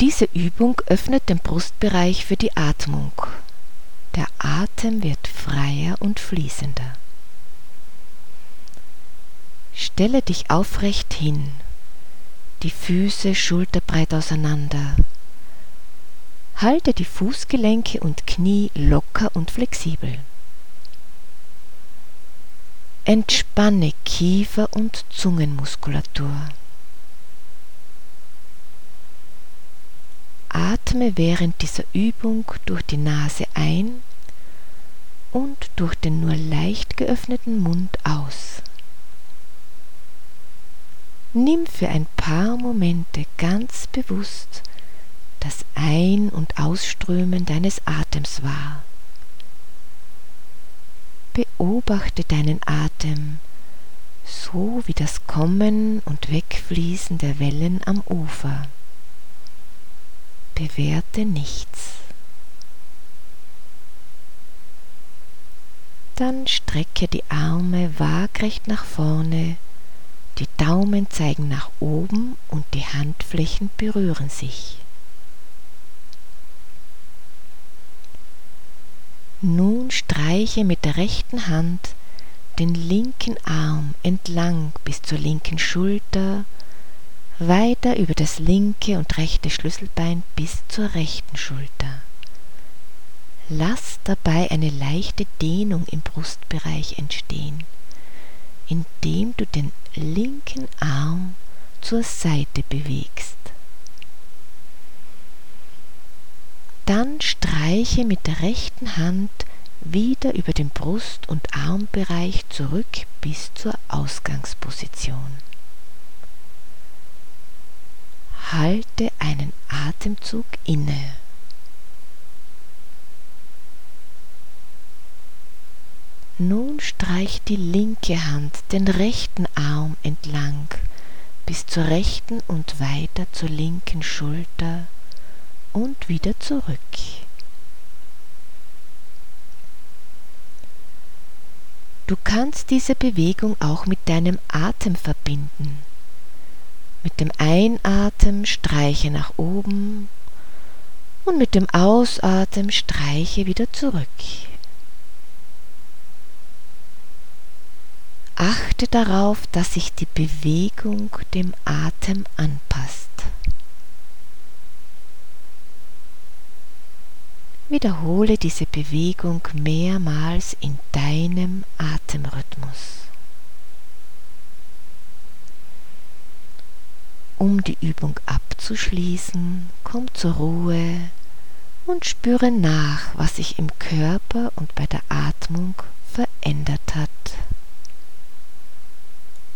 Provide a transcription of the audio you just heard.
Diese Übung öffnet den Brustbereich für die Atmung. Der Atem wird freier und fließender. Stelle dich aufrecht hin, die Füße schulterbreit auseinander. Halte die Fußgelenke und Knie locker und flexibel. Entspanne Kiefer- und Zungenmuskulatur. Atme während dieser Übung durch die Nase ein und durch den nur leicht geöffneten Mund aus. Nimm für ein paar Momente ganz bewusst das Ein- und Ausströmen deines Atems wahr. Beobachte deinen Atem, so wie das Kommen und Wegfließen der Wellen am Ufer. Bewerte nichts. Dann strecke die Arme waagrecht nach vorne, die Daumen zeigen nach oben und die Handflächen berühren sich. Nun streiche mit der rechten Hand den linken Arm entlang bis zur linken Schulter, weiter über das linke und rechte Schlüsselbein bis zur rechten Schulter. Lass dabei eine leichte Dehnung im Brustbereich entstehen, indem du den linken Arm zur Seite bewegst. Dann streiche mit der rechten Hand wieder über den Brust- und Armbereich zurück bis zur Ausgangsposition. Halte einen Atemzug inne. Nun streich die linke Hand den rechten Arm entlang bis zur rechten und weiter zur linken Schulter und wieder zurück. Du kannst diese Bewegung auch mit deinem Atem verbinden. Mit dem Einatmen streiche nach oben und mit dem Ausatmen streiche wieder zurück. Achte darauf, dass sich die Bewegung dem Atem anpasst. Wiederhole diese Bewegung mehrmals in deinem Atemrhythmus. Um die Übung abzuschließen, komm zur Ruhe und spüre nach, was sich im Körper und bei der Atmung verändert